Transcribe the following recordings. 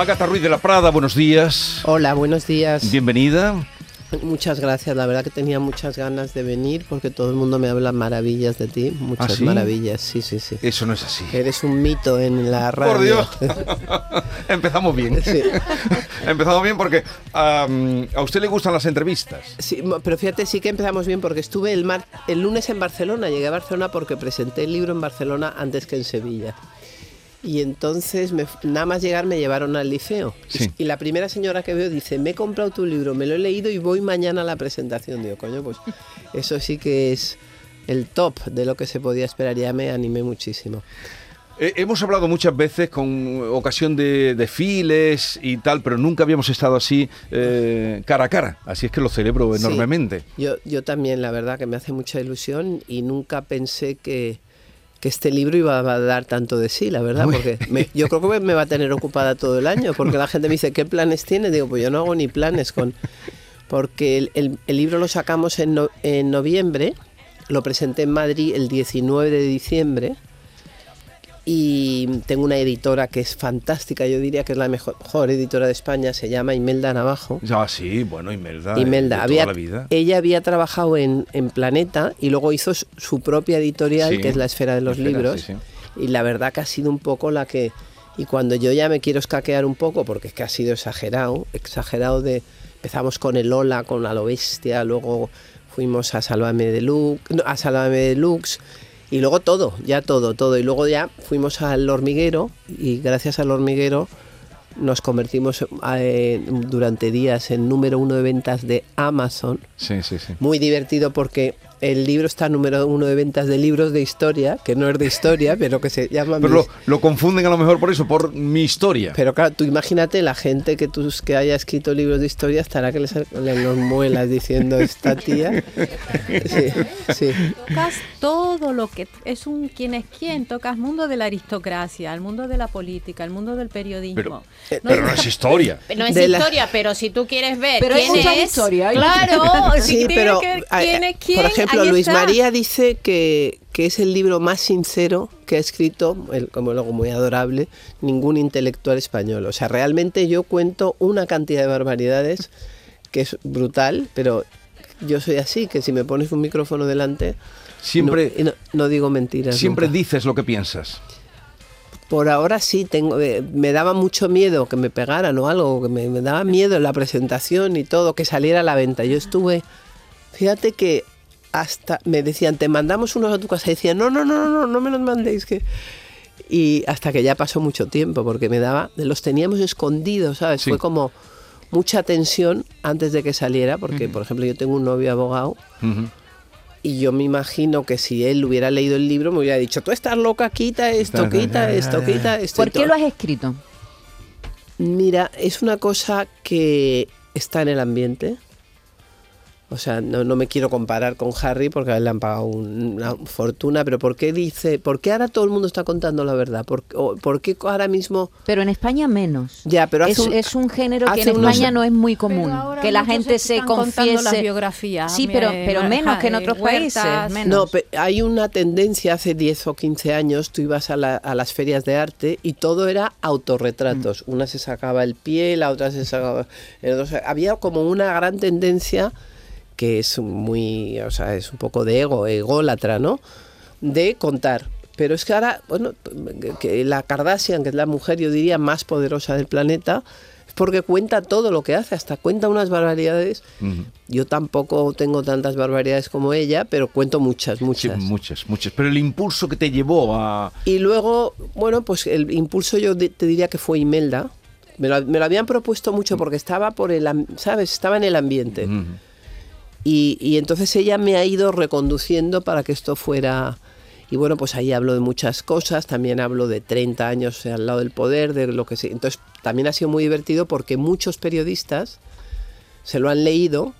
Agatha Ruiz de la Prada, buenos días. Hola, buenos días. Bienvenida. Muchas gracias. La verdad que tenía muchas ganas de venir porque todo el mundo me habla maravillas de ti. Muchas ¿Ah, sí? maravillas. Sí, sí, sí. Eso no es así. Eres un mito en la radio. Por Dios. Empezamos bien. Sí. Empezamos bien porque a usted le gustan las entrevistas. Sí, pero fíjate, sí que empezamos bien porque estuve el, mar, el lunes en Barcelona. Llegué a Barcelona porque presenté el libro en Barcelona antes que en Sevilla. Y entonces, me- nada más llegar, me llevaron al liceo. Y- Sí. Y, la primera señora que veo dice, me he comprado tu libro, me lo he leído y voy mañana a la presentación. Digo, coño, pues eso sí que es el top de lo que se podía esperar. Ya me animé muchísimo. Eh, hemos hablado muchas veces con ocasión de desfiles y tal, pero nunca habíamos estado así eh, cara a cara. Así es que lo celebro Sí. enormemente. Yo, yo también, la verdad, que me hace mucha ilusión y nunca pensé que, que este libro iba a dar tanto de sí, la verdad, porque me- yo creo que me va a tener ocupada todo el año, porque la gente me dice, ¿qué planes tiene? Digo, pues yo no hago ni planes con... Porque el, el- el libro lo sacamos en, no- en noviembre, lo presenté en Madrid el 19 de diciembre y tengo una editora que es fantástica, yo diría que es la mejor, mejor editora de España, se llama Imelda Navajo. Ah, sí, bueno, Imelda. eh, Imelda, de había, toda la vida. ella había trabajado en, en Planeta y luego hizo su, propia editorial, Sí, que es La Esfera de los Esfera, Libros. sí, Y la verdad que ha sido un poco la que... Y cuando yo ya me quiero escaquear un poco, porque es que ha sido exagerado, exagerado de... Empezamos con el Ola, con A lo Bestia, luego fuimos a Sálvame Deluxe, no, a Sálvame Deluxe, y luego todo, ya todo, todo. Y luego ya fuimos al hormiguero y gracias al hormiguero nos convertimos eh, durante días en número uno de ventas de Amazon. Sí, sí, sí. Muy divertido porque el libro está número uno de ventas de libros de historia, que no es de historia, pero que se llama... Pero mis- lo, lo confunden a lo mejor por eso, por mi historia. pero claro, tú imagínate la gente que tú, que haya escrito libros de historia estará que les le los muelas diciendo esta tía. Sí, sí. tocas todo lo que es un quién es quién, tocas mundo de la aristocracia, el mundo de la política, el mundo del periodismo. Pero, Eh, pero no es historia. No es de la- historia, pero si tú quieres ver Pero quién es, historia, claro, si Sí, tienes pero que ver eh, quién es quién, por ejemplo, Luis. María dice que, que es el libro más sincero que ha escrito, él, como luego muy adorable, ningún intelectual español. O sea, realmente yo cuento una cantidad de barbaridades que es brutal, pero yo soy así, que si me pones un micrófono delante, Siempre, no, y no- no digo mentiras. siempre nunca. dices lo que piensas. Por ahora sí, tengo, eh, me daba mucho miedo que me pegaran o algo, que me, me daba miedo en la presentación y todo, que saliera a la venta. Yo estuve, fíjate que hasta me decían, te mandamos unos a tu casa. Y decían, no, no, no, no, no, no me los mandéis. que Y hasta que ya pasó mucho tiempo, porque me daba, los teníamos escondidos, ¿sabes? Sí. Fue como mucha tensión antes de que saliera, porque, por ejemplo, yo tengo un novio abogado y yo me imagino que si él hubiera leído el libro me hubiera dicho, tú estás loca, quita esto, quita esto, quita esto. ¿Por qué todo". lo has escrito? Mira, es una cosa que está en el ambiente. O sea, no, no me quiero comparar con Harry porque a él le han pagado un- una fortuna, pero ¿por qué dice, por qué ahora todo el mundo está contando la verdad? ¿Por, o ¿por qué ahora mismo... Pero en España menos. Ya, pero hace es, un- es un género que en unos- España no es muy común. Que la gente se están confiese. las biografías, Sí, pero, me- pero menos que en otros países. Menos. No, hay una tendencia hace 10 o 15 años, tú ibas a, la- a las ferias de arte y todo era autorretratos. Una se sacaba el pie, la otra se sacaba el otro Había como una gran tendencia que es muy, o sea, es un poco de ego, ególatra, ¿no? De contar. Pero es que ahora, bueno, que la Kardashian, que es la mujer, yo diría, más poderosa del planeta, es porque cuenta todo lo que hace, hasta cuenta unas barbaridades. Ujú. Yo tampoco tengo tantas barbaridades como ella, pero cuento muchas, Sí, muchas. muchas, muchas. Pero el impulso que te llevó a... Y luego, bueno, pues el impulso yo te diría que fue Imelda. Me lo, me lo habían propuesto mucho porque estaba por el, ¿sabes? Estaba en el ambiente. Ujú. Y, entonces ella me ha ido reconduciendo para que esto fuera... Y bueno, pues ahí hablo de muchas cosas, también hablo de 30 años al lado del poder, de lo que se... Entonces también ha sido muy divertido porque muchos periodistas se lo han leído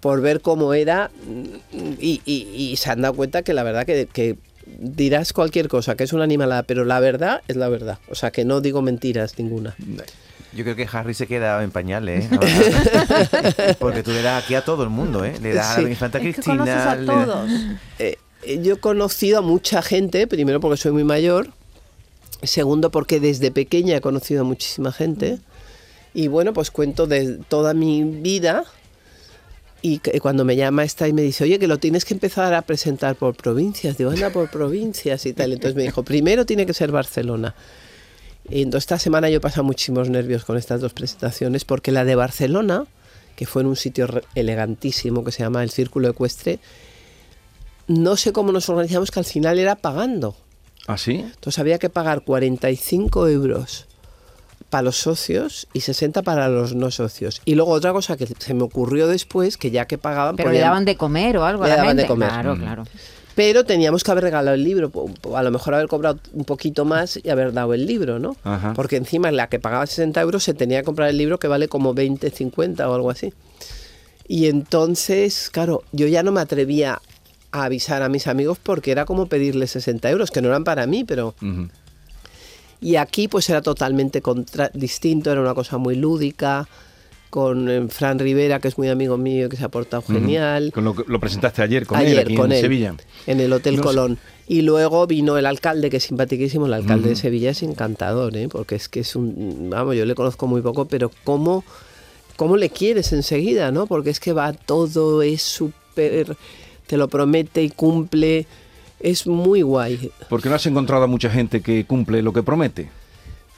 por ver cómo era mm, y se han dado cuenta que la verdad que, que dirás cualquier cosa, que es una animalada, pero la verdad es la verdad. O sea, que no digo mentiras ninguna. Yo creo que Harry se queda en pañales, ¿eh? Porque tú le das aquí a todo el mundo, ¿eh? Le das a la infanta Es que Cristina. conoces a todos. Eh, eh, yo he conocido a mucha gente, primero porque soy muy mayor, segundo porque desde pequeña he conocido a muchísima gente y bueno, pues cuento de toda mi vida y que- cuando me llama esta y me dice, oye, que lo tienes que empezar a presentar por provincias, digo, anda por provincias y tal, entonces me dijo, primero tiene que ser Barcelona. Y entonces esta semana yo he pasado muchísimos nervios con estas dos presentaciones porque la de Barcelona, que fue en un sitio re- elegantísimo que se llama el Círculo Ecuestre, no sé cómo nos organizamos que al final era pagando. ¿Ah, sí? Entonces había que pagar 45 euros para los socios y 60 para los no socios. Y luego otra cosa que se me ocurrió después, que ya que pagaban... Pero le podían- daban de comer o algo Le a la daban de comer. Claro, Mm. claro. Pero teníamos que haber regalado el libro, a lo mejor haber cobrado un poquito más y haber dado el libro, ¿no? Ajá. Porque encima la que pagaba 60 euros se tenía que comprar el libro que vale como 20, 50 o algo así. Y entonces, claro, yo ya no me atrevía a avisar a mis amigos porque era como pedirles 60 euros, que no eran para mí, pero... Y aquí pues era totalmente contra- distinto, era una cosa muy lúdica, con eh, Fran Rivera, que es muy amigo mío, que se ha portado genial. Con lo, lo presentaste ayer con Ayer él aquí con en él, Sevilla. en el Hotel No sé. Colón. Y luego vino el alcalde, que es simpaticísimo, el alcalde de. Sevilla es encantador, ¿eh? porque es que es un, vamos, yo le conozco muy poco, pero cómo, cómo le quieres enseguida, ¿no? Porque es que va todo, es súper, te lo promete y cumple, es muy guay. Porque no has encontrado a mucha gente que cumple lo que promete.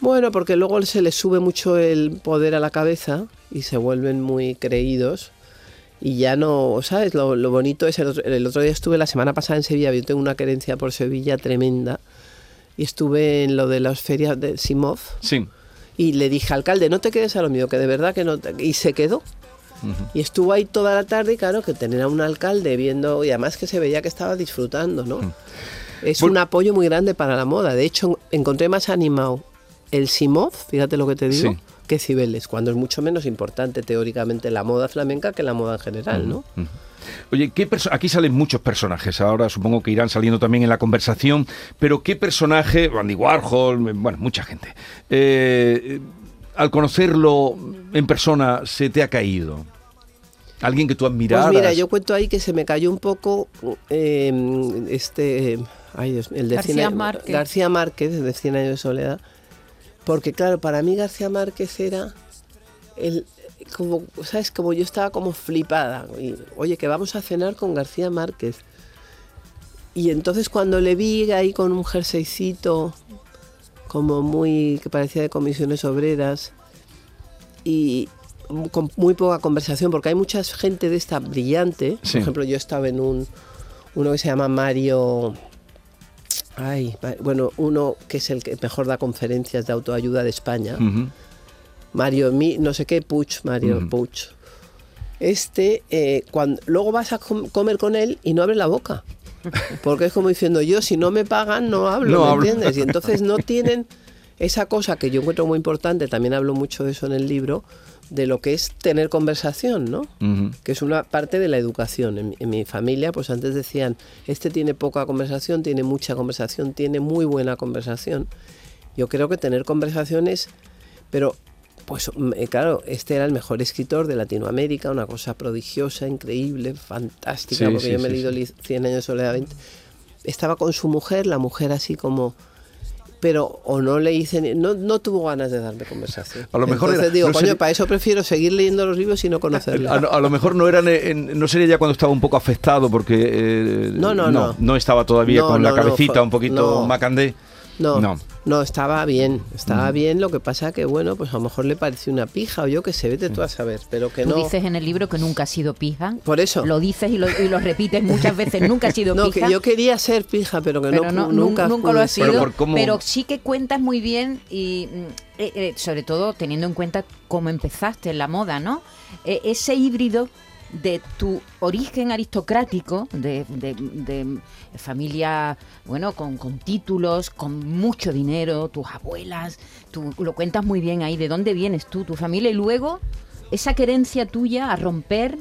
Bueno, porque luego se les sube mucho el poder a la cabeza y se vuelven muy creídos y ya no, ¿sabes? Lo, lo bonito es, el otro, el otro día estuve la semana pasada en Sevilla, yo tengo una querencia por Sevilla tremenda y estuve en lo de las ferias de Simov Sí. y le dije, alcalde, no te quedes a lo mío, que de verdad que no... te-". Y se quedó. Y estuvo ahí toda la tarde y claro, que tener a un alcalde viendo, y además que se veía que estaba disfrutando, ¿no? Es Bueno- un apoyo muy grande para la moda. De hecho, encontré más animado el Simov, fíjate lo que te digo, Sí. que Cibeles, cuando es mucho menos importante teóricamente la moda flamenca que la moda en general, ¿no? Oye, ¿qué perso- aquí salen muchos personajes, ahora supongo que irán saliendo también en la conversación, pero ¿qué personaje, Andy Warhol, eh, bueno, mucha gente, eh, eh, al conocerlo en persona se te ha caído? Alguien que tú admiraras. Pues mira, yo cuento ahí que se me cayó un poco eh, este, ay Dios, el de García 100 años- Márquez. García Márquez, de 100 años de soledad, porque claro, para mí García Márquez era el como, ¿sabes? Como yo estaba como flipada. Y, Oye, que vamos a cenar con García Márquez. Y entonces cuando le vi ahí con un jerseycito, como muy, que parecía de comisiones obreras, y con muy poca conversación, porque hay mucha gente de esta brillante. Sí. Por ejemplo, yo estaba en un, uno que se llama Mario... Ay, bueno, uno que es el que mejor da conferencias de autoayuda de España. Mario Mi, no sé qué, Puch, Mario. Puch. Este, eh, cuando, luego vas a com- comer con él y no abre la boca. Porque es como diciendo, yo si no me pagan no hablo, No ¿me hablo. entiendes? Y entonces no tienen esa cosa que yo encuentro muy importante, también hablo mucho de eso en el libro, de lo que es tener conversación, ¿no? Que es una parte de la educación. En, mi- en mi familia, pues antes decían, este tiene poca conversación, tiene mucha conversación, tiene muy buena conversación. Yo creo que tener conversaciones, pero pues mm, eh, claro, este era el mejor escritor de Latinoamérica, una cosa prodigiosa, increíble, fantástica, Sí, porque sí, yo me he sí, leído sí. li- 100 años de soledad 20. Estaba con su mujer, la mujer así como pero o no le hice ni- no, no tuvo ganas de darme conversación. A lo mejor Entonces era- digo, no coño, sería- para eso prefiero seguir leyendo los libros y no conocerlos. A, a lo mejor no eran en- no sería ya cuando estaba un poco afectado porque eh, No, no, no. no estaba todavía con la cabecita fue- un poquito no. macandé. No, No. no, estaba bien, estaba bien, lo que pasa que bueno, pues a lo mejor le pareció una pija o yo que se vete tú a saber, pero que Tú no. dices en el libro que nunca has sido pija. Por eso. Lo dices y lo, y lo repites muchas veces. Nunca has sido no, pija. que yo quería ser pija, pero que pero no, no, nunca, nunca, lo has. Pero sido. por cómo- Pero sí que cuentas muy bien y mm, eh, eh, sobre todo teniendo en cuenta cómo empezaste en la moda, ¿no? Eh, ese híbrido de tu origen aristocrático, de, de- familia, bueno, con, con títulos, con mucho dinero, tus abuelas, tú lo cuentas muy bien ahí, de dónde vienes tú, tu familia, y luego esa querencia tuya a romper,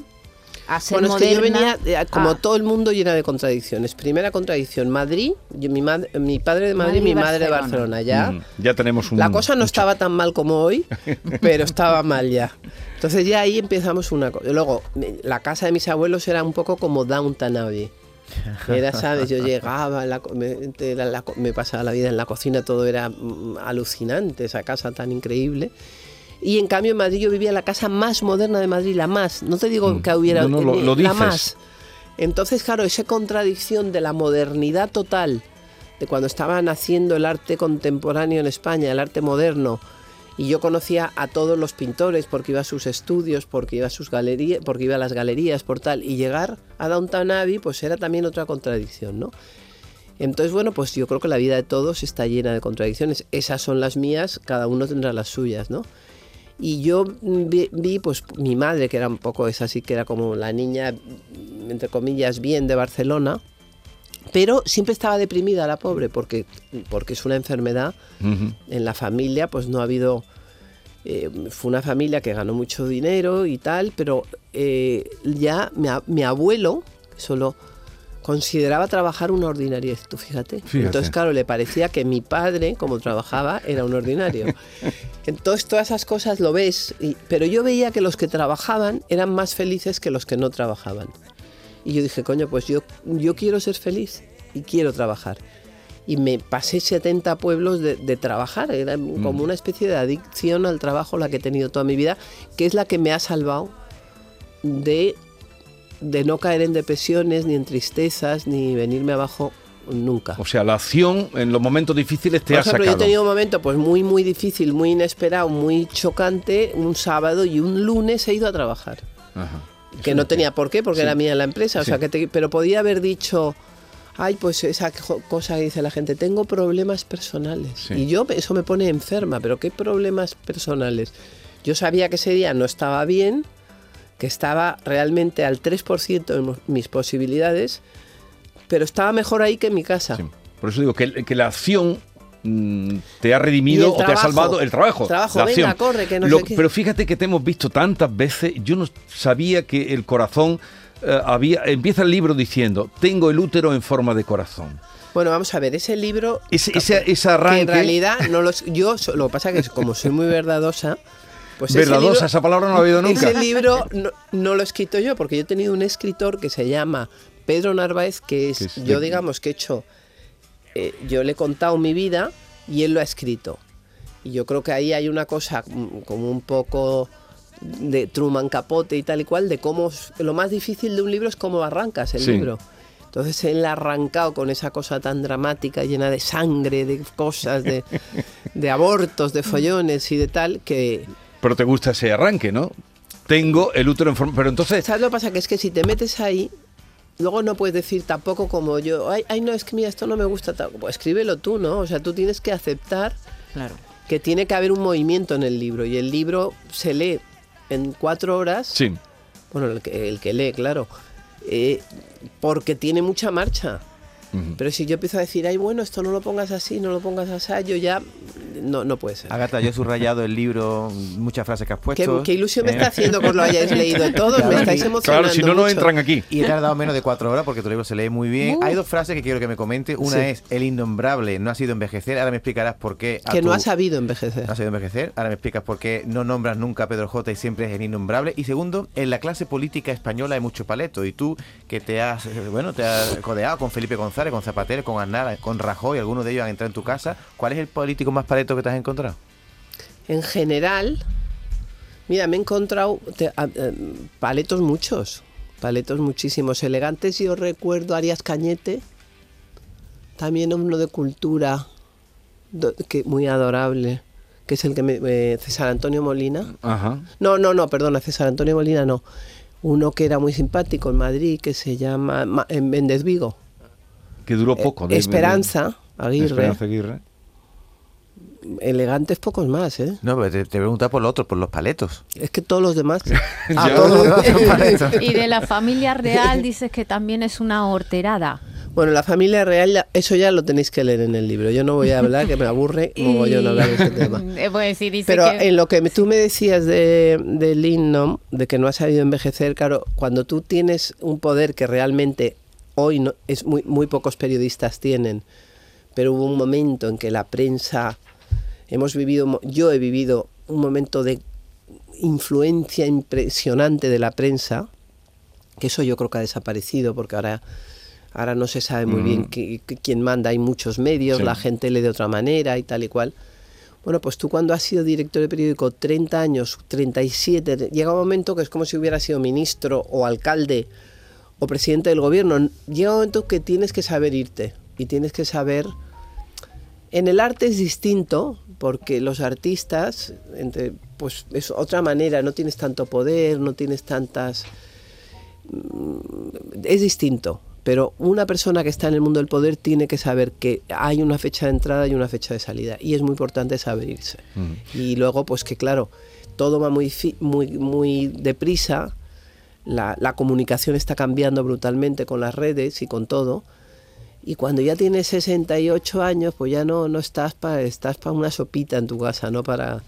a ser Bueno, es que yo moderna, venía, eh, como a- todo el mundo, llena de contradicciones. Primera contradicción, Madrid, yo- mi, mad- mi padre de Madrid, Madrid y mi madre de Barcelona. Barcelona, ya. Mm, ya tenemos un... La cosa no un estaba tan mal como hoy, pero estaba mal ya. Entonces ya ahí empezamos una cosa. Luego, me- la casa de mis abuelos era un poco como Downton Abbey. Era, ¿sabes? Yo llegaba, la me, era la me pasaba la vida en la cocina, todo era mm, alucinante, esa casa tan increíble. Y en cambio en Madrid yo vivía en la casa más moderna de Madrid, la más. No te digo Mm. que hubiera No, no, lo- lo la dices. más. Entonces, claro, esa contradicción de la modernidad total, de cuando estaba naciendo el arte contemporáneo en España, el arte moderno, y yo conocía a todos los pintores porque iba a sus estudios, porque iba a sus galerías, porque iba a las galerías, por tal, y llegar a Downton Abbey, pues era también otra contradicción, ¿no? Entonces, bueno, pues yo creo que la vida de todos está llena de contradicciones. Esas son las mías, cada uno tendrá las suyas, ¿no? Y yo vi, vi, pues mi madre, que era un poco esa, así que era como la niña, entre comillas, bien de Barcelona, pero siempre estaba deprimida la pobre, porque, porque es una enfermedad. En la familia, pues no ha habido... eh, fue una familia que ganó mucho dinero y tal, pero eh, ya mi, mi abuelo solo consideraba trabajar una ordinariez, tú fíjate. Fíjate. Entonces, claro, le parecía que mi padre, como trabajaba, era un ordinario. Entonces, todas esas cosas lo ves, y- pero yo veía que los que trabajaban eran más felices que los que no trabajaban. Y yo dije, coño, pues yo, yo quiero ser feliz y quiero trabajar. Y me pasé 70 pueblos de, de trabajar, era como una especie de adicción al trabajo la que he tenido toda mi vida, que es la que me ha salvado de, de no caer en depresiones, ni en tristezas, ni venirme abajo nunca. O sea, la acción en los momentos difíciles te Por ha ejemplo, sacado. yo he tenido un momento pues muy muy difícil, muy inesperado, muy chocante, un sábado y un lunes he ido a trabajar. Ajá. Que no tenía por qué, porque Sí. era mía la empresa, o Sí. sea que te- pero podía haber dicho, ay, pues esa cosa que dice la gente, tengo problemas personales. Sí. Y yo eso me pone enferma, pero ¿qué problemas personales? Yo sabía que ese día no estaba bien, que estaba realmente al 3% de mis posibilidades, pero estaba mejor ahí que en mi casa. Sí. Por eso digo que, que la acción mm, te ha redimido o te ha salvado el trabajo. Trabajo, la venga, acción. corre, que no Lo- sé. Pero fíjate que te hemos visto tantas veces, yo no sabía que el corazón eh, había. Empieza el libro diciendo: Tengo el útero en forma de corazón. Bueno, vamos a ver, ese libro Ese, ese, ese que arranque. en realidad no los yo lo que pasa que como soy muy verdadosa pues ese Verdadosa, libro- esa palabra no la he oído nunca. ese libro no, no lo he escrito yo porque yo he tenido un escritor que se llama Pedro Narváez que es, yo de- digamos que he hecho eh, yo le he contado mi vida y él lo ha escrito y yo creo que ahí hay una cosa como un poco de Truman Capote y tal y cual de cómo lo más difícil de un libro es cómo arrancas el Sí. libro entonces él ha arrancado con esa cosa tan dramática, llena de sangre, de cosas, de, de abortos, de follones y de tal, que... Pero te gusta ese arranque, ¿no? Tengo el útero en forma. Pero entonces. ¿Sabes lo que pasa? Que es que si te metes ahí, luego no puedes decir tampoco como yo, ay, ay no, es que mira, esto no me gusta. tal". Pues escríbelo tú, ¿no? O sea, tú tienes que aceptar Claro. que tiene que haber un movimiento en el libro y el libro se lee en cuatro horas. Sí. Bueno, el que, el que lee, claro. eh, porque tiene mucha marcha. Pero si yo empiezo a decir, ay, bueno, esto no lo pongas así, no lo pongas así, yo ya. No, no puede ser. Agata, yo he subrayado el libro, muchas frases que has ¿Qué, puesto. qué ilusión me ¿eh? está haciendo que lo hayáis leído todos, Claro, me estáis y- emocionando. Claro, si no, no mucho. entran aquí. Y he tardado menos de cuatro horas porque tu libro se lee muy bien. Uh. Hay dos frases que quiero que me comente. Una Sí. es, el innombrable no ha sido envejecer. Ahora me explicarás por qué. a Que no tu- ha sabido envejecer. No ha sido envejecer. Ahora me explicas por qué no nombras nunca a Pedro J y siempre es el innombrable. Y segundo, en la clase política española hay mucho paleto. Y tú, que te has, eh, bueno, te has codeado con Felipe González, con Zapatero, con Aznar, con Rajoy, algunos de ellos han entrado en tu casa. ¿Cuál es el político más paleto que te has encontrado? En general, mira, me he encontrado te- a- eh, paletos muchos, paletos muchísimos elegantes. Yo recuerdo a Arias Cañete, también uno de cultura, do- que muy adorable, que es el que me, eh, César Antonio Molina. Ajá. No, no, no, perdona, César Antonio Molina no. Uno que era muy simpático en Madrid, que se llama Ma- en Méndez Vigo. Que duró poco. de- Esperanza Aguirre. Esperanza Aguirre. elegantes pocos más, ¿eh? No, pero te, te preguntaba por lo otro, por los paletos. Es que todos los demás... Ah, Ya. todos los demás son paletos. Y de la familia real dices que también es una horterada. Bueno, la familia real, ya- eso ya lo tenéis que leer en el libro. Yo no voy a hablar, que me aburre mogollón hablar de ese tema. Eh, Pues sí, dice Pero que... en lo que tú me decías de, de Linnom, de que no ha sabido envejecer, claro, cuando tú tienes un poder que realmente hoy no, es muy, muy pocos periodistas tienen, pero hubo un momento en que la prensa, hemos vivido, yo he vivido un momento de influencia impresionante de la prensa, que eso yo creo que ha desaparecido porque ahora, ahora no se sabe muy bien qui- quién manda, hay muchos medios, Sí. la gente lee de otra manera y tal y cual. Bueno, pues tú cuando has sido director de periódico 30 años, 37, llega un momento que es como si hubiera sido ministro o alcalde o presidente del gobierno. Llega un momento que tienes que saber irte y tienes que saber... En el arte es distinto porque los artistas, entre, pues es otra manera, no tienes tanto poder, no tienes tantas... mm, Es distinto, pero una persona que está en el mundo del poder tiene que saber que hay una fecha de entrada y una fecha de salida y es muy importante saber irse. Y luego, pues que claro, todo va muy, muy, muy deprisa, la, la comunicación está cambiando brutalmente con las redes y con todo. Y cuando ya tienes 68 años, pues ya no, no estás para estás para una sopita en tu casa, no para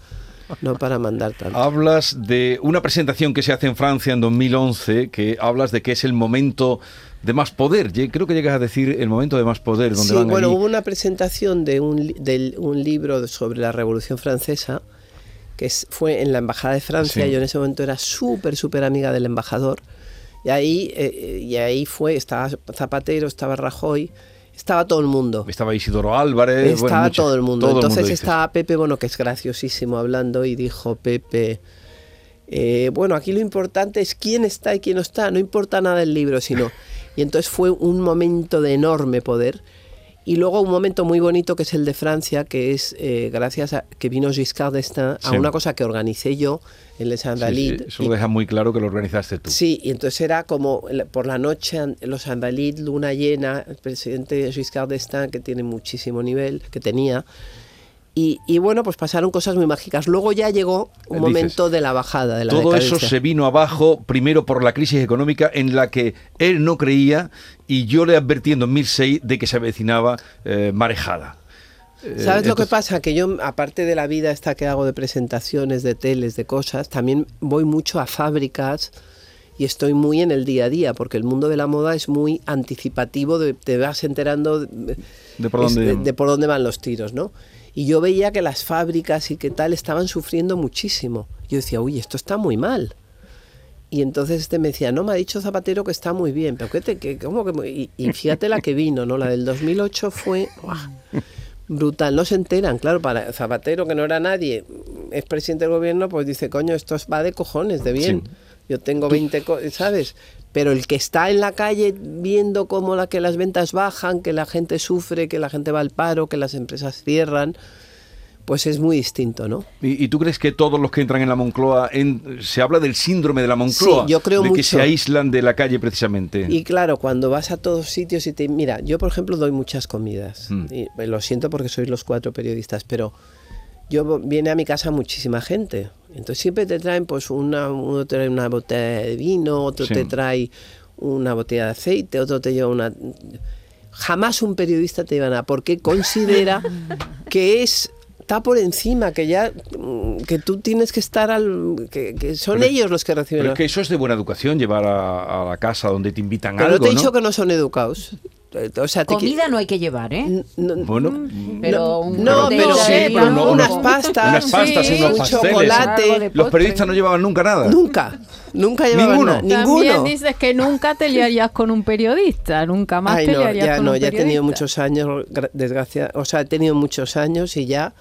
no para mandar tanto. Hablas de una presentación que se hace en Francia en 2011, que hablas de que es el momento de más poder. Creo que llegas a decir el momento de más poder, donde Sí, van bueno, allí. hubo una presentación de un, del- un libro sobre la Revolución Francesa que fue en la Embajada de Francia. Sí. Yo en ese momento era súper, súper amiga del embajador. Y ahí, eh, y ahí fue, estaba Zapatero, estaba Rajoy, estaba todo el mundo. Estaba Isidoro Álvarez. bueno, Estaba todo el mundo. todo el Entonces dices. estaba Pepe, bueno, que es graciosísimo hablando, y dijo Pepe, eh, bueno, aquí lo importante es quién está y quién no está, no importa nada el libro, sino... Y entonces fue un momento de enorme poder. Y luego un momento muy bonito que es el de Francia, que es eh, gracias a que vino Giscard d'Estaing a Sí. una cosa que organicé yo en Les Sí, sí, Invalides. eso lo deja muy claro que lo organizaste tú. Sí, y entonces era como por la noche, los Invalides, luna llena, el presidente Giscard d'Estaing, que tiene muchísimo nivel, que tenía. Y, y bueno, pues pasaron cosas muy mágicas. Luego ya llegó un Dices, momento de la bajada, de la Todo eso decadencia. se vino abajo, primero por la crisis económica en la que él no creía y yo le advertí en 2006 de que se avecinaba eh, marejada. Eh, ¿Sabes lo que entonces- pasa? Que yo, aparte de la vida esta que hago de presentaciones, de teles, de cosas, también voy mucho a fábricas y estoy muy en el día a día, porque el mundo de la moda es muy anticipativo, de- te vas enterando de, De por es- dónde- de- de por dónde van los tiros, ¿no? Y yo veía que las fábricas y qué tal estaban sufriendo muchísimo. Yo decía, uy, esto está muy mal. Y entonces este me decía, no, me ha dicho Zapatero que está muy bien, pero ¿qué te, qué- cómo que muy-?" y, y fíjate la que vino, ¿no? La del 2008 fue brutal, no se enteran, claro, para Zapatero, que no era nadie, es presidente del gobierno, pues dice, coño, esto va de cojones, de bien. Sí. Yo tengo 20, co- ¿sabes? Pero el que está en la calle viendo cómo la, que las ventas bajan, que la gente sufre, que la gente va al paro, que las empresas cierran, pues es muy distinto, ¿no? ¿Y, y tú crees que todos los que entran en la Moncloa, en- se habla del síndrome de la Moncloa? Sí, yo creo de que se aíslan de la calle precisamente. Y claro, cuando vas a todos sitios y te... Mira, yo por ejemplo doy muchas comidas. Mm. Y eh, lo siento porque sois los cuatro periodistas, pero yo viene a mi casa muchísima gente. Entonces siempre te traen pues una, uno te trae una botella de vino, otro Sí. te trae una botella de aceite, otro te lleva una... Jamás un periodista te lleva nada, porque considera que es está por encima, que ya mm, que tú tienes que estar al que, que son Pero- ellos los que reciben. Pero es que eso es de buena educación, llevar a, a la casa donde te invitan Pero algo, no te he ¿no? dicho que no son educados. O sea, Comida no hay que llevar, ¿eh? No- Bueno, Pero un no, pero, de sí, pero no- unas pastas, unas pastas, Sí, unos un pasteles. chocolate. Los periodistas no llevaban nunca nada. Nunca, nunca llevaban Ninguno. nada, También ninguno. dices que nunca te liarías con un periodista, nunca más Ay, te no, liarías ya con no, un ya he tenido muchos años, gra- desgracia, o sea, he tenido muchos años y ya,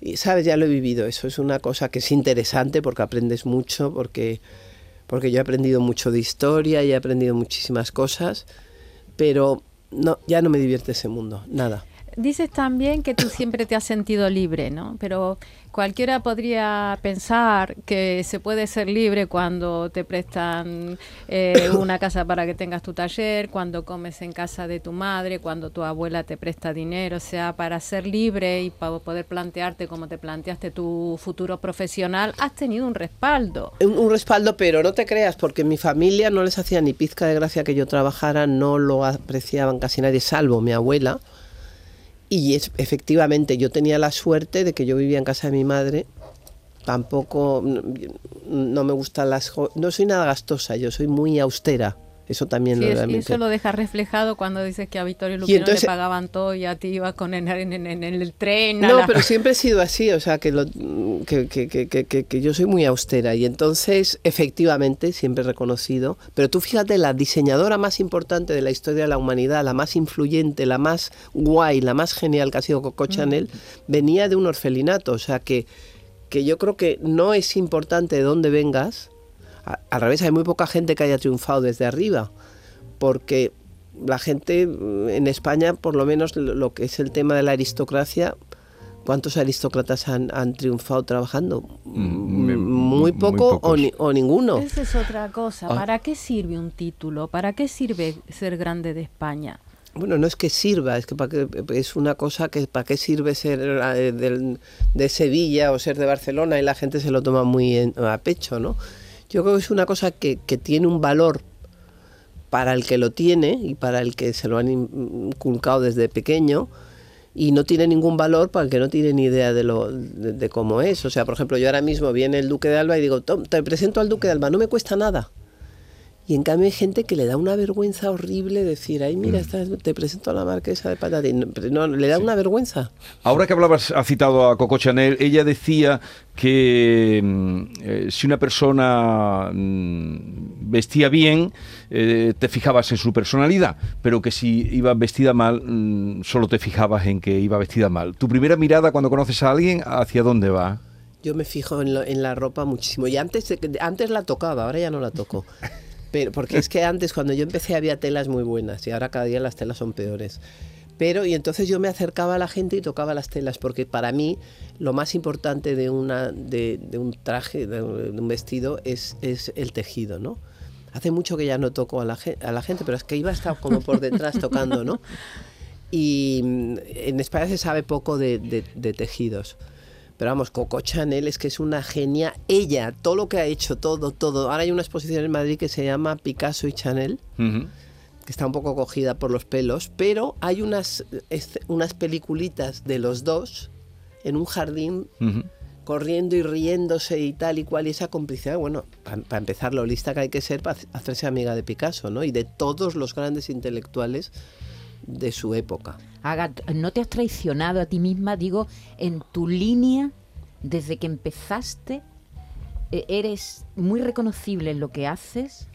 y sabes, ya lo he vivido. Eso es una cosa que es interesante porque aprendes mucho, porque, porque yo he aprendido mucho de historia y he aprendido muchísimas cosas, pero no, ya no me divierte ese mundo, nada. Dices también que tú siempre te has sentido libre, ¿no? Pero cualquiera podría pensar que se puede ser libre cuando te prestan eh, una casa para que tengas tu taller, cuando comes en casa de tu madre, cuando tu abuela te presta dinero. O sea, para ser libre y para poder plantearte como te planteaste tu futuro profesional, has tenido un respaldo. Un, respaldo, pero no te creas, porque mi familia no les hacía ni pizca de gracia que yo trabajara, no lo apreciaban casi nadie, salvo mi abuela. Y es, efectivamente, yo tenía la suerte de que yo vivía en casa de mi madre. Tampoco, no, no me gustan las... No soy nada gastosa, yo soy muy austera. Eso también Sí, lo es- eso lo deja reflejado cuando dices que a Vittorio Y Lupino entonces- le pagaban todo y a ti ibas con en, en- en- en el tren. No, la- pero siempre he sido así, o sea, que, lo- que, que- que- yo soy muy austera y entonces, efectivamente, siempre he reconocido, pero tú fíjate, la diseñadora más importante de la historia de la humanidad, la más influyente, la más guay, la más genial que ha sido Coco Chanel, venía de un orfelinato, o sea, que, que yo creo que no es importante de dónde vengas, a- al revés, hay muy poca gente que haya triunfado desde arriba, porque la gente mm, en España, por lo menos lo que es el tema de la aristocracia, ¿cuántos aristócratas han, han triunfado trabajando? Mm, Mm, muy Muy poco o, ni- o ninguno. Esa es otra cosa. Ah. ¿Para qué sirve un título? ¿Para qué sirve ser grande de España? Bueno, no es que sirva, es que pa' qué- es una cosa que para qué sirve ser eh, del- de Sevilla o ser de Barcelona y la gente se lo toma muy en- a pecho, ¿no? Yo creo que es una cosa que, que tiene un valor para el que lo tiene y para el que se lo han in- inculcado desde pequeño y no tiene ningún valor para el que no tiene ni idea de, lo, de, de cómo es. O sea, por ejemplo, yo ahora mismo viene el Duque de Alba y digo, "Tom, te presento al Duque de Alba, no me cuesta nada. Y en cambio hay gente que le da una vergüenza horrible decir, ay, mira, esta- te presento a la marquesa de Patatín. No, no, le da una vergüenza. Ahora que hablabas, has citado a Coco Chanel, ella decía que mm, eh, si una persona mm, vestía bien, eh, te fijabas en su personalidad, pero que si iba vestida mal, mm, solo te fijabas en que iba vestida mal. ¿Tu primera mirada cuando conoces a alguien, hacia dónde va? Yo me fijo en, lo- en la ropa muchísimo. Y antes, que- antes la tocaba, ahora ya no la toco. Pero, porque es que antes, cuando yo empecé, había telas muy buenas y ahora cada día las telas son peores. Pero, y entonces yo me acercaba a la gente y tocaba las telas, porque para mí lo más importante de, una, de, de un traje, de, un vestido, es, es el tejido, ¿no? Hace mucho que ya no toco a la, a la gente, pero es que iba a estar como por detrás tocando, ¿no? Y mm, en España se sabe poco de- de tejidos. Pero vamos, Coco Chanel es que es una genia. Ella, todo lo que ha hecho, todo, todo. Ahora hay una exposición en Madrid que se llama Picasso y Chanel, que está un poco cogida por los pelos, pero hay unas, unas peliculitas de los dos en un jardín corriendo y riéndose y tal y cual, y esa complicidad, bueno, para empezar, lo lista que hay que ser para hacerse amiga de Picasso, ¿no? Y de todos los grandes intelectuales de su época. Agat, ¿no te has traicionado a ti misma? Digo, en tu línea, desde que empezaste, eh, eres muy reconocible en lo que haces,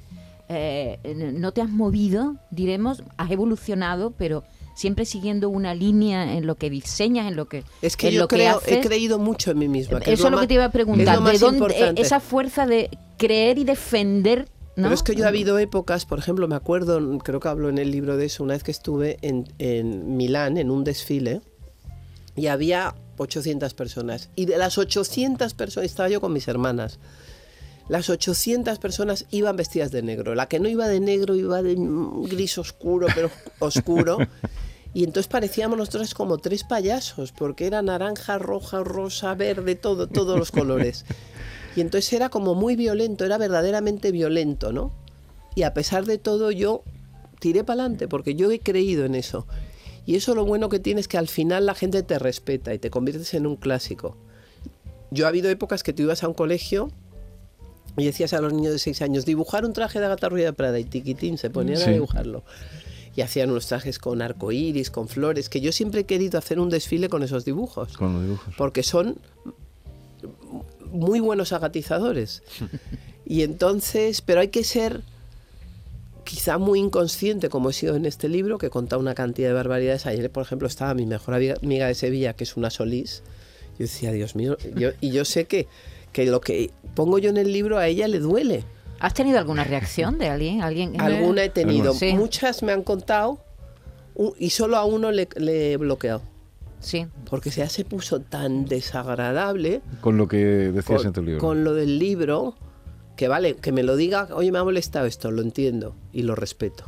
eh, no te has movido, diremos, has evolucionado, pero siempre siguiendo una línea en lo que diseñas, en lo que Es que en yo lo que creo, he creído mucho en mí misma. Eso es lo más- que te iba a preguntar. lo ¿De dónde importante. esa fuerza de creer y defender? ¿No? Pero es que yo ha habido épocas, por ejemplo, me acuerdo, creo que hablo en el libro de eso, una vez que estuve en, en Milán en un desfile y había 800 personas. Y de las 800 personas, estaba yo con mis hermanas, las 800 personas iban vestidas de negro. La que no iba de negro iba de gris oscuro, pero oscuro. Y entonces parecíamos nosotros como tres payasos, porque era naranja, roja, rosa, verde, todo, todos los colores. Y entonces era como muy violento, era verdaderamente violento, ¿no? Y a pesar de todo yo tiré para adelante, porque yo he creído en eso. Y eso lo bueno que tiene es que al final la gente te respeta y te conviertes en un clásico. Yo ha habido épocas que tú ibas a un colegio y decías a los niños de 6 años, dibujar un traje de Agatha Ruiz de Prada y tiquitín, se ponían Sí. a dibujarlo. Y hacían unos trajes con arco iris, con flores, que yo siempre he querido hacer un desfile con esos dibujos Con los dibujos. porque son muy buenos agatizadores. Y entonces, pero hay que ser quizá muy inconsciente, como he sido en este libro, que conta una cantidad de barbaridades. Ayer, por ejemplo, estaba mi mejor amiga de Sevilla, que es una Solís. Yo decía, Dios mío, yo- y yo sé que, que lo que pongo yo en el libro a ella le duele. ¿Has tenido alguna reacción de alguien? ¿Alguien Alguna he tenido. Sí. Muchas me han contado, y solo a uno le, le he bloqueado. Sí. Porque ya se puso tan desagradable Con lo que decías en tu libro. con lo del libro, que vale, que me lo diga, oye, me ha molestado esto, lo entiendo y lo respeto.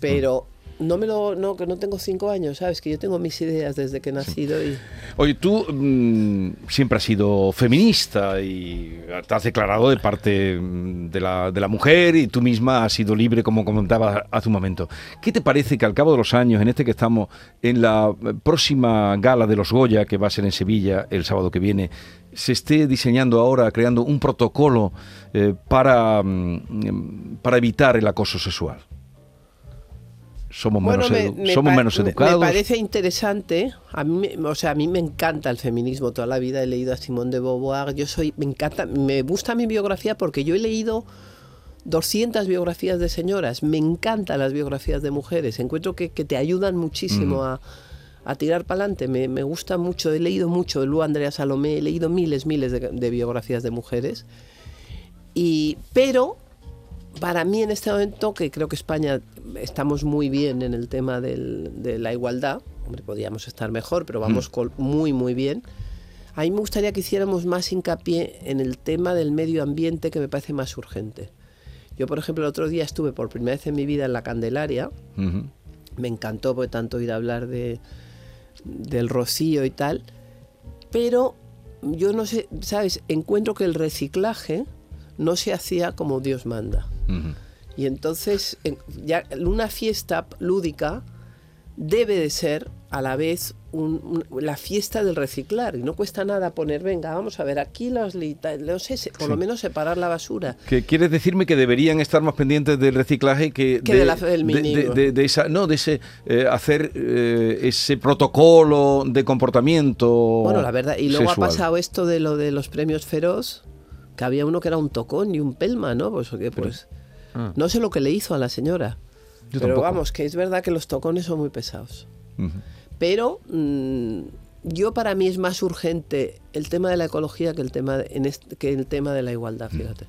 Pero no me lo, no, que no tengo cinco años, ¿sabes? Que yo tengo mis ideas desde que he nacido y... Oye, tú mm, siempre has sido feminista y te has declarado de parte mm, de la, de la mujer y tú misma has sido libre, como comentaba hace un momento. ¿Qué te parece que al cabo de los años, en este que estamos en la próxima gala de los Goya, que va a ser en Sevilla el sábado que viene, se esté diseñando ahora, creando un protocolo eh, para, mm, para evitar el acoso sexual? Somos menos, me- somos menos me- educados. Me parece interesante. A mí, me- o sea, a mí me encanta el feminismo. Toda la vida he leído a Simone de Beauvoir. Yo soy, me encanta, me gusta mi biografía porque yo he leído 200 biografías de señoras. Me encantan las biografías de mujeres. Encuentro que, que te ayudan muchísimo a, a tirar para adelante. Me, me gusta mucho. He leído mucho de Lu Andrea Salomé. He leído miles, miles de, de biografías de mujeres. Y, pero para mí en este momento, que creo que España estamos muy bien en el tema del- de la igualdad, hombre, podríamos estar mejor, pero vamos col- muy, muy bien. A mí me gustaría que hiciéramos más hincapié en el tema del medio ambiente que me parece más urgente. Yo, por ejemplo, el otro día estuve por primera vez en mi vida en la Candelaria. Me encantó porque tanto ir a hablar de, del rocío y tal. Pero yo no sé, ¿sabes? Encuentro que el reciclaje no se hacía como Dios manda. Y entonces, en- ya una fiesta lúdica debe de ser a la vez un- un- la fiesta del reciclar. Y no cuesta nada poner, venga, vamos a ver, aquí los no sé, por lo menos separar la basura. Que quieres decirme que deberían estar más pendientes del reciclaje que, Que de la- del de, esa no de ese eh, hacer eh, ese protocolo de comportamiento Bueno, la verdad, y luego sexual. ha pasado esto de lo de los premios feroz, que había uno que era un tocón y un pelma, ¿no? Pues, pues no sé lo que le hizo a la señora. Yo pero tampoco. vamos, que es verdad que los tocones son muy pesados. Pero mm, yo para mí es más urgente el tema de la ecología que el tema de, en este- que el tema de la igualdad, Mm. fíjate.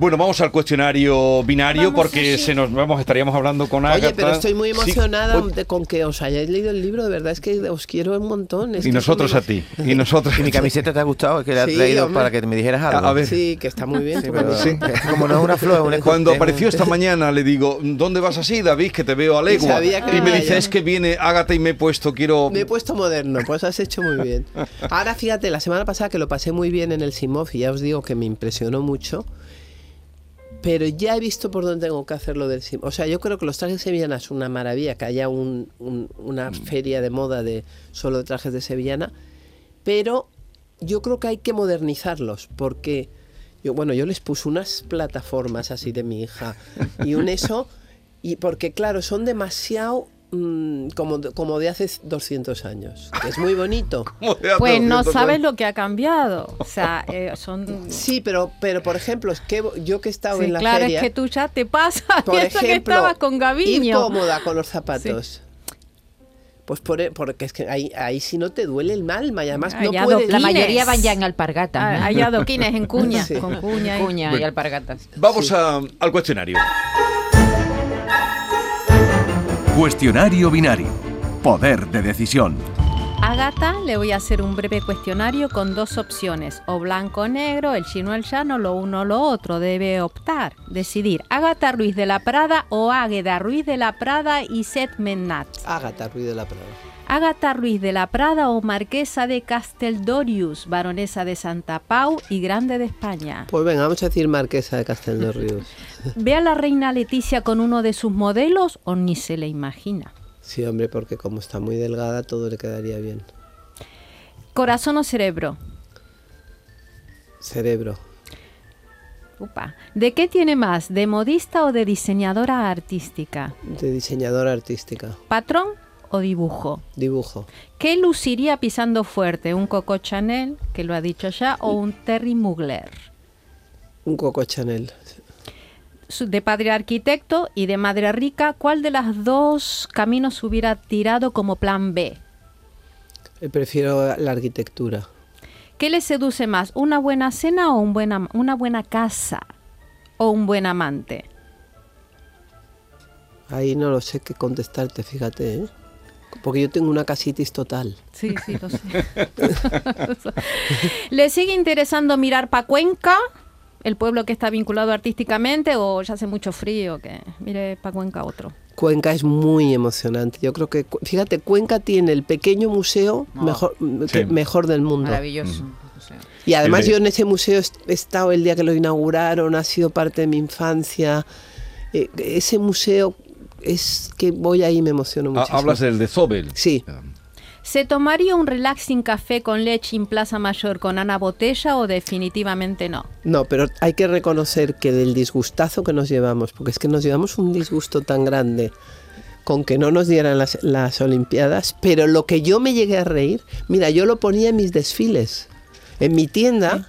Bueno, vamos al cuestionario binario Vamos porque así. se nos vamos estaríamos hablando con Agatha. Oye, pero estoy muy emocionada con que os hayáis leído el libro, de verdad es que os quiero un montón. es y nosotros a ti. Y nosotros ¿Y mi camiseta te ha gustado? Es que la he Sí, traído hombre. para que me dijeras algo. A ver. Sí, que está muy bien. Pero como no es una flor, es un esco- Cuando apareció esta mañana le digo, ¿dónde vas así, David? Que te veo a legua. sabía que y me dice, es que viene Ágata y me he puesto, quiero... Me he puesto moderno, pues has hecho muy bien. Ahora fíjate, la semana pasada que lo pasé muy bien en el Simov y ya os digo que me impresionó mucho, pero ya he visto por dónde tengo que hacerlo del Simov. O sea, yo creo que los trajes de sevillana es una maravilla, que haya un- un- una feria de moda de solo de trajes de sevillana, pero yo creo que hay que modernizarlos porque... Yo, bueno, yo les puse unas plataformas así de mi hija y un eso, y porque claro, son demasiado mm, como, de- como de hace 200 años, que es muy bonito. Pues no sabes lo que ha cambiado. O sea, eh, son... Sí, pero, pero por ejemplo, es que yo que he estado Sí, en la claro, feria, es que tú ya te pasas. por piensa que ejemplo, estabas con ir Gaviño. cómoda con los zapatos. Pues por, e- porque es que ahí, ahí sí no te duele el y además no puedes... La mayoría van ya en alpargatas. Ah, ¿no? Hay adoquines en cuña, Sí. con cuña. y- Cuña y alpargatas. Vamos a- al cuestionario. Cuestionario binario. Poder de decisión. Ágata, le voy a hacer un breve cuestionario con dos opciones, o blanco o negro, el chino o el llano, lo uno o lo otro. Debe optar, decidir. Ágata Ruiz de la Prada o Águeda Ruiz de la Prada y Seth Mennat. Ágata, ruido de la prueba. Ágata Ruiz de la Prada o Marquesa de Casteldorius, baronesa de Santa Pau y grande de España. Pues venga, vamos a decir Marquesa de Castel de Ríos. ¿Ve a la reina Leticia con uno de sus modelos o ni se le imagina? Sí, hombre, porque como está muy delgada, todo le quedaría bien. ¿Corazón o cerebro? Cerebro. Upa. ¿De qué tiene más? ¿De modista o de diseñadora artística? De diseñadora artística. ¿Patrón o dibujo? Dibujo. ¿Qué luciría pisando fuerte? ¿Un Coco Chanel, que lo ha dicho ya, o un Terry Mugler? Un Coco Chanel. De padre arquitecto y de madre rica, ¿cuál de las dos caminos hubiera tirado como plan B? Eh, Prefiero la arquitectura. ¿Qué le seduce más? ¿Una buena cena o un buena, una buena casa? ¿O un buen amante? Ahí no lo sé qué contestarte, fíjate, ¿eh? Porque yo tengo una casitis total. Sí, sí, lo sé. ¿Le sigue interesando mirar para Cuenca, el pueblo que está vinculado artísticamente, o ya hace mucho frío que mire para Cuenca otro? Cuenca es muy emocionante. Yo creo que, fíjate, Cuenca tiene el pequeño museo Oh. mejor, que- Sí. mejor del mundo. Maravilloso. sea. Y además yo en ese museo he estado el día que lo inauguraron, ha sido parte de mi infancia. Eh, ese museo es que voy ahí y me emociono Ah, muchísimo. Hablas del de Zobel. Sí. ¿Se tomaría un relaxing café con leche en Plaza Mayor con Ana Botella o definitivamente no? No, pero hay que reconocer que del disgustazo que nos llevamos, porque es que nos llevamos un disgusto tan grande con que no nos dieran las, las Olimpiadas, pero lo que yo me llegué a reír, mira, yo lo ponía en mis desfiles. En mi tienda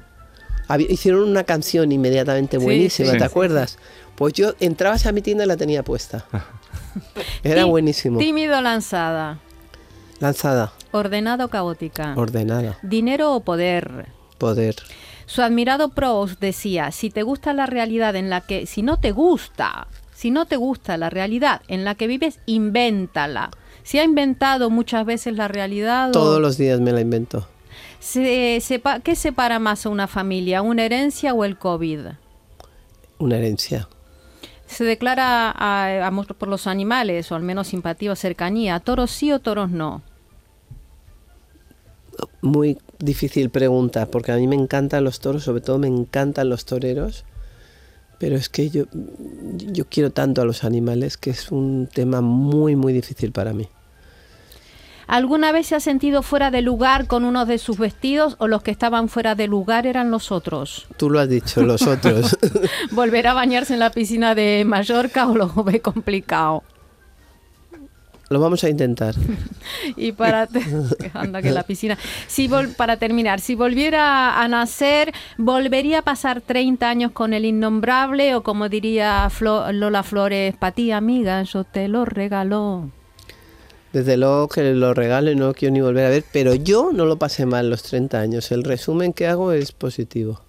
hicieron una canción inmediatamente Sí, buenísima, sí. ¿te Sí. acuerdas? Pues yo entrabas a mi tienda y la tenía puesta. Era buenísimo. Tímido lanzada. Lanzada, Ordenada o caótica. ordenada, Dinero o poder. poder. Su admirado Proust decía, si te gusta la realidad en la que, si no te gusta, si no te gusta la realidad en la que vives, invéntala. Se ha inventado muchas veces la realidad. o- Todos los días me la invento. Se- sepa- ¿Qué separa más a una familia, una herencia o el COVID? Una herencia. Se declara a- amor por los animales, o al menos simpatía o cercanía. ¿Toros sí o toros no? Muy difícil pregunta, porque a mí me encantan los toros, sobre todo me encantan los toreros, pero es que yo, yo quiero tanto a los animales que es un tema muy, muy difícil para mí. ¿Alguna vez se ha sentido fuera de lugar con uno de sus vestidos o los que estaban fuera de lugar eran los otros? Tú lo has dicho, los otros. ¿Volver a bañarse en la piscina de Mallorca o lo ve complicado? lo vamos a intentar. Y para te- anda que la piscina. Si vol- para terminar, si volviera a nacer, volvería a pasar 30 años con el innombrable o como diría Flo- Lola Flores, para ti amiga, yo te lo regalo. Desde luego que lo regalo y no quiero ni volver a ver, pero yo no lo pasé mal los 30 años. El resumen que hago es positivo.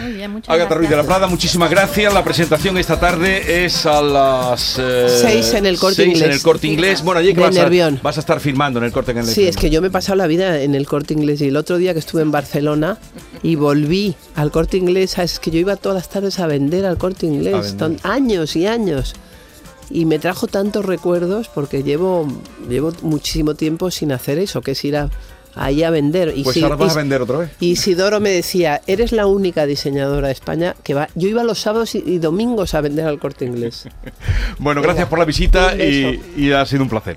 Muy bien, muchas Agatha Ruiz de la. Prada, muchísimas gracias. La presentación esta tarde es a las eh, Seis en el Corte Inglés. en el Corte Inglés. Bueno, allí que vas a, vas a estar filmando en el Corte Inglés. Sí, es que yo me he pasado la vida en el corte inglés y el otro día que estuve en Barcelona y volví al corte inglés, es que yo iba todas las tardes a vender al corte inglés, vender. años y años. Y me trajo tantos recuerdos porque llevo, llevo muchísimo tiempo sin hacer eso, que es ir a, ahí a vender. Y Pues si- ahora vas y- a vender otra vez. Y Isidoro me decía, eres la única diseñadora de España que va... Yo iba los sábados y, y domingos a vender al corte inglés. Bueno, gracias por la visita y ha sido un placer.